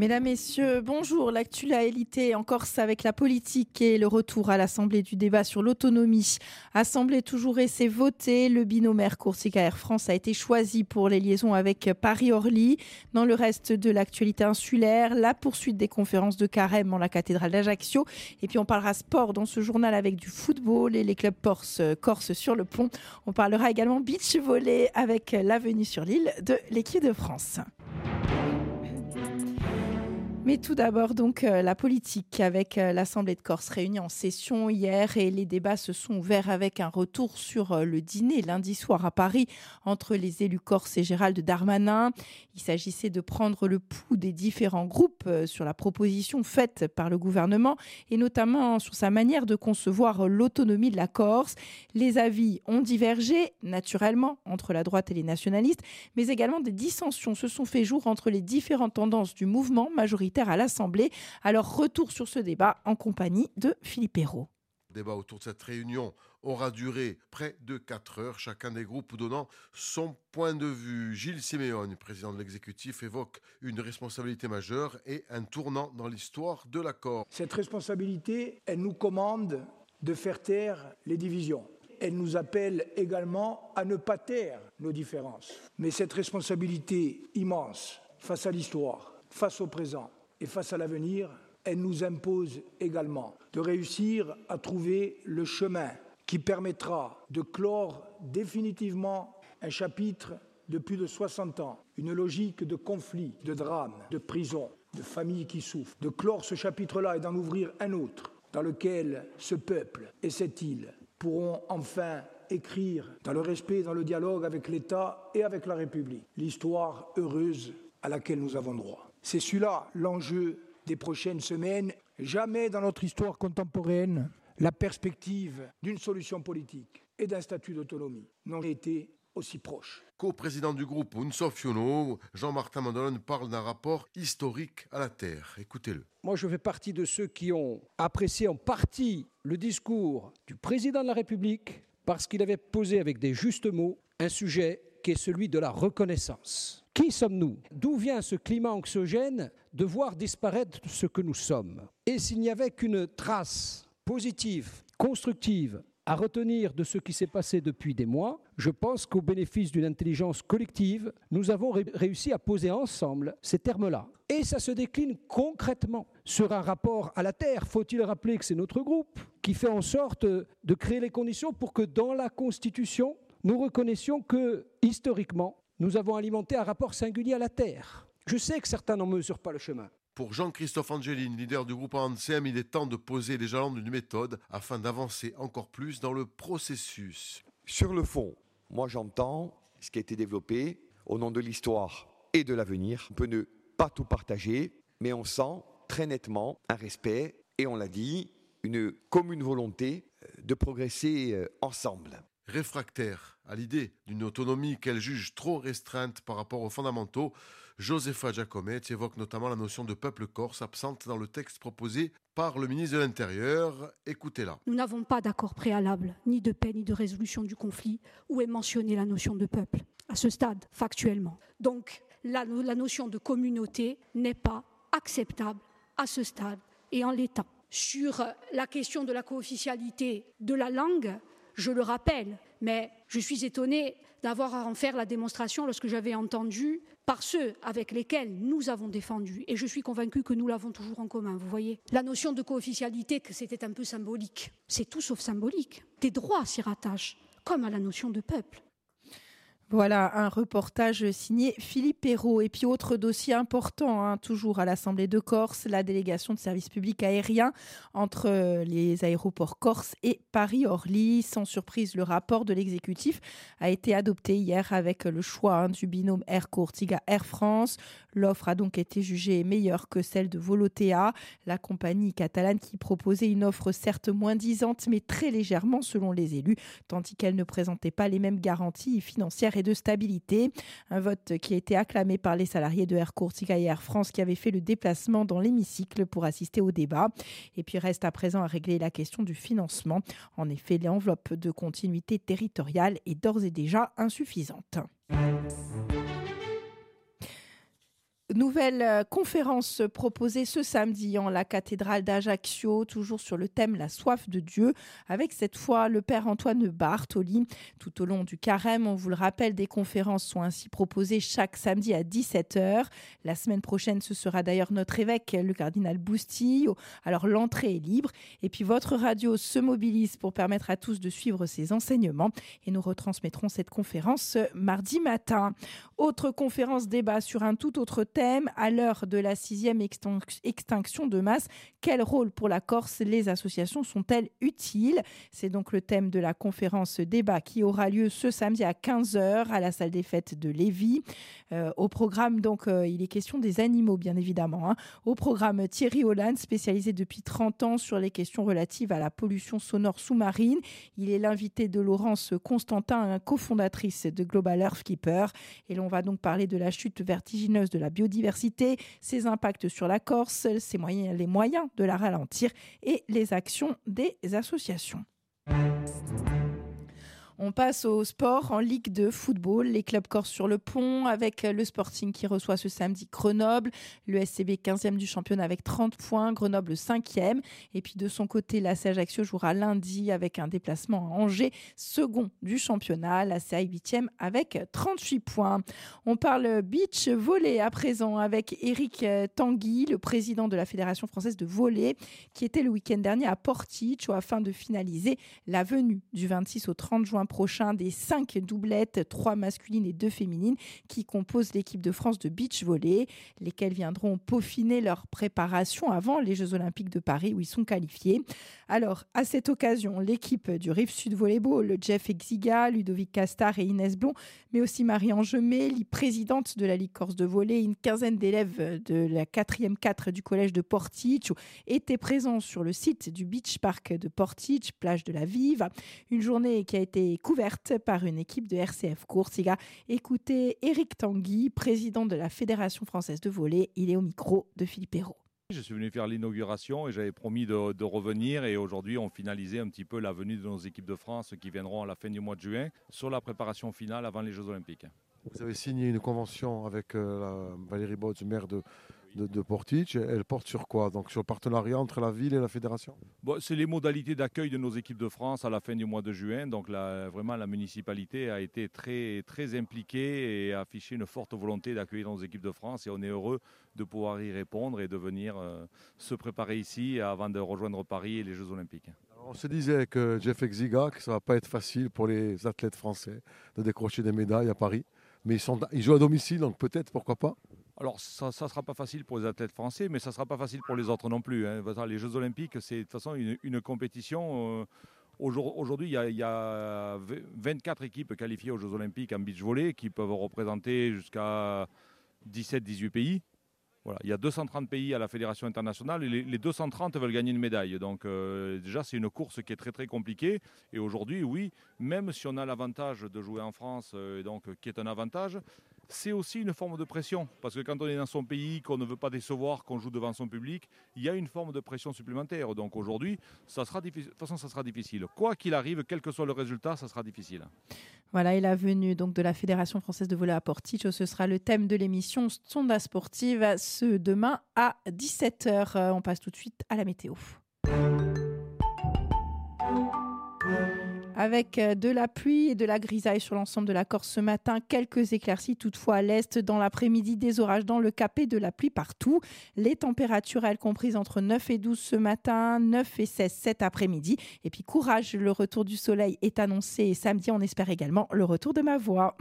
Mesdames, Messieurs, bonjour. L'actualité en Corse avec la politique et le retour à l'Assemblée du débat sur l'autonomie. Assemblée toujours et c'est voté. Le binôme Air Corsica Air France a été choisi pour les liaisons avec Paris-Orly. Dans le reste de l'actualité insulaire, la poursuite des conférences de carême en la cathédrale d'Ajaccio. Et puis on parlera sport dans ce journal avec du football et les clubs corse, corse sur le pont. On parlera également beach volley avec l'avenue sur l'île de l'équipe de France. Mais tout d'abord, donc, euh, la politique avec euh, l'Assemblée de Corse réunie en session hier et les débats se sont ouverts avec un retour sur euh, le dîner lundi soir à Paris entre les élus corse et Gérald Darmanin. Il s'agissait de prendre le pouls des différents groupes sur la proposition faite par le gouvernement et notamment sur sa manière de concevoir l'autonomie de la Corse. Les avis ont divergé, naturellement, entre la droite et les nationalistes, mais également des dissensions se sont fait jour entre les différentes tendances du mouvement majoritaire à l'Assemblée. Alors retour sur ce débat en compagnie de Philippe Hérault. Le débat autour de cette réunion aura duré près de 4 heures, chacun des groupes donnant son point de vue. Gilles Siméon, président de l'exécutif, évoque une responsabilité majeure et un tournant dans l'histoire de l'accord. Cette responsabilité, elle nous commande de faire taire les divisions. Elle nous appelle également à ne pas taire nos différences. Mais cette responsabilité immense face à l'histoire, face au présent, et face à l'avenir, elle nous impose également de réussir à trouver le chemin qui permettra de clore définitivement un chapitre de plus de 60 ans, une logique de conflit, de drame, de prison, de familles qui souffrent, de clore ce chapitre-là et d'en ouvrir un autre dans lequel ce peuple et cette île pourront enfin écrire dans le respect, dans le dialogue avec l'État et avec la République, l'histoire heureuse à laquelle nous avons droit. C'est celui-là l'enjeu des prochaines semaines. Jamais dans notre histoire contemporaine, la perspective d'une solution politique et d'un statut d'autonomie n'ont été aussi proches. Co-président du groupe Unsof Jean-Martin Mandolone parle d'un rapport historique à la Terre. Écoutez-le. Moi, je fais partie de ceux qui ont apprécié en partie le discours du président de la République parce qu'il avait posé avec des justes mots un sujet qui est celui de la reconnaissance. Qui sommes-nous? D'où vient ce climat anxiogène de voir disparaître ce que nous sommes? Et s'il n'y avait qu'une trace positive, constructive, à retenir de ce qui s'est passé depuis des mois, je pense qu'au bénéfice d'une intelligence collective, nous avons réussi à poser ensemble ces termes-là. Et ça se décline concrètement sur un rapport à la Terre. Faut-il rappeler que c'est notre groupe qui fait en sorte de créer les conditions pour que dans la Constitution, nous reconnaissions que, historiquement, nous avons alimenté un rapport singulier à la Terre. Je sais que certains n'en mesurent pas le chemin. Pour Jean-Christophe Angelin, leader du groupe ANSEM, il est temps de poser les jalons d'une méthode afin d'avancer encore plus dans le processus. Sur le fond, moi j'entends ce qui a été développé au nom de l'histoire et de l'avenir. On peut ne pas tout partager, mais on sent très nettement un respect et on l'a dit, une commune volonté de progresser euh, ensemble réfractaire à l'idée d'une autonomie qu'elle juge trop restreinte par rapport aux fondamentaux, Josefa Giacometti évoque notamment la notion de peuple corse absente dans le texte proposé par le ministre de l'Intérieur. Écoutez-la. Nous n'avons pas d'accord préalable, ni de paix, ni de résolution du conflit, où est mentionnée la notion de peuple, à ce stade, factuellement. Donc, la notion de communauté n'est pas acceptable à ce stade et en l'état. Sur la question de la co-officialité de la langue, je le rappelle, mais je suis étonnée d'avoir à en faire la démonstration lorsque j'avais entendu par ceux avec lesquels nous avons défendu, et je suis convaincue que nous l'avons toujours en commun, vous voyez. La notion de co-officialité, que c'était un peu symbolique. C'est tout sauf symbolique. Des droits s'y rattachent, comme à la notion de peuple. Voilà un reportage signé Philippe Perrault. Et puis autre dossier important, hein, toujours à l'Assemblée de Corse, la délégation de services publics aériens entre euh, les aéroports Corse et Paris-Orly. Sans surprise, le rapport de l'exécutif a été adopté hier avec le choix hein, du binôme Air Cortiga Air France. L'offre a donc été jugée meilleure que celle de Volotea, la compagnie catalane qui proposait une offre certes moins disante mais très légèrement selon les élus, tandis qu'elle ne présentait pas les mêmes garanties financières de stabilité. Un vote qui a été acclamé par les salariés de Air Corsica et Air France qui avaient fait le déplacement dans l'hémicycle pour assister au débat. Et puis reste à présent à régler la question du financement. En effet, l'enveloppe de continuité territoriale est d'ores et déjà insuffisante. Nouvelle euh, conférence proposée ce samedi en la cathédrale d'Ajaccio, toujours sur le thème La soif de Dieu, avec cette fois le père Antoine Bartoli. Tout au long du carême, on vous le rappelle, des conférences sont ainsi proposées chaque samedi à 17h. La semaine prochaine, ce sera d'ailleurs notre évêque, le cardinal Bousty. Alors l'entrée est libre. Et puis votre radio se mobilise pour permettre à tous de suivre ses enseignements. Et nous retransmettrons cette conférence mardi matin. Autre conférence débat sur un tout autre thème à l'heure de la sixième extinction de masse. Quel rôle pour la Corse les associations sont-elles utiles? C'est donc le thème de la conférence débat qui aura lieu ce samedi à 15h à la salle des fêtes de Lévis. Euh, au programme, donc, euh, il est question des animaux, bien évidemment. Hein. Au programme, Thierry Hollande, spécialisé depuis 30 ans sur les questions relatives à la pollution sonore sous-marine. Il est l'invité de Laurence Constantin, cofondatrice de Global Earth Keeper. Et l'on va donc parler de la chute vertigineuse de la biodiversité biodiversité, ses impacts sur la Corse, les moyens de la ralentir et les actions des associations. On passe au sport en Ligue de football. Les clubs corse sur le pont avec le Sporting qui reçoit ce samedi Grenoble. Le SCB 15e du championnat avec 30 points. Grenoble 5e. Et puis de son côté, la Ajaccio jouera lundi avec un déplacement à Angers, second du championnat. La CA 8e avec 38 points. On parle beach volley à présent avec Eric Tanguy, le président de la Fédération française de volley, qui était le week-end dernier à Portici afin de finaliser la venue du 26 au 30 juin prochain des cinq doublettes, trois masculines et deux féminines, qui composent l'équipe de France de beach volley, lesquelles viendront peaufiner leur préparation avant les Jeux Olympiques de Paris où ils sont qualifiés. Alors, à cette occasion, l'équipe du Rive Sud Volleyball, Jeff Exiga, Ludovic Castar et Inès Blond, mais aussi Marie-Ange Méli, présidente de la Ligue Corse de volley, une quinzaine d'élèves de la 4e 4 du collège de Portic étaient présents sur le site du Beach Park de Portic, plage de la Vive. Une journée qui a été couverte par une équipe de RCF Coursiga. Écoutez Eric Tanguy, président de la Fédération française de volley. Il est au micro de Philippe Hérault. Je suis venu faire l'inauguration et j'avais promis de, revenir et aujourd'hui on finalisait un petit peu la venue de nos équipes de France qui viendront à la fin du mois de juin sur la préparation finale avant les Jeux Olympiques. Vous avez signé une convention avec euh, Valérie Botz, maire de, de, de elle porte sur quoi? Donc sur le partenariat entre la ville et la fédération? Bon, C'est les modalités d'accueil de nos équipes de France à la fin du mois de juin. Donc là, vraiment, la municipalité a été très, très impliquée et a affiché une forte volonté d'accueillir nos équipes de France. Et on est heureux de pouvoir y répondre et de venir euh, se préparer ici avant de rejoindre Paris et les Jeux Olympiques. on se disait que Jeff Exiga, que ça ne va pas être facile pour les athlètes français de décrocher des médailles à Paris. Mais ils, sont, ils jouent à domicile, donc peut-être, pourquoi pas? Alors, ça ne sera pas facile pour les athlètes français, mais ça ne sera pas facile pour les autres non plus. Hein. Les Jeux Olympiques, c'est de toute façon une, compétition. Euh, aujourd'hui, il y, a 24 équipes qualifiées aux Jeux Olympiques en beach volley qui peuvent représenter jusqu'à 17-18 pays. Voilà, il y a 230 pays à la fédération internationale et les, 230 veulent gagner une médaille. Donc euh, déjà, c'est une course qui est très très compliquée. Et aujourd'hui, oui, même si on a l'avantage de jouer en France, euh, donc qui est un avantage, c'est aussi une forme de pression. Parce que quand on est dans son pays, qu'on ne veut pas décevoir, qu'on joue devant son public, il y a une forme de pression supplémentaire. Donc aujourd'hui, de toute façon, ça sera difficile. Quoi qu'il arrive, quel que soit le résultat, ça sera difficile. Voilà, et la venue donc de la Fédération française de volley à Portici, ce sera le thème de l'émission Sonda Sportive ce demain à 17h. Euh, on passe tout de suite à la météo. Avec euh, de la pluie et de la grisaille sur l'ensemble de la Corse ce matin. Quelques éclaircies toutefois à l'est. Dans l'après-midi, des orages dans le Cap et de la pluie partout. Les températures, elles, comprises entre 9 et 12 ce matin, 9 et 16 cet après-midi. Et puis courage, le retour du soleil est annoncé. Et samedi, on espère également le retour de ma voix.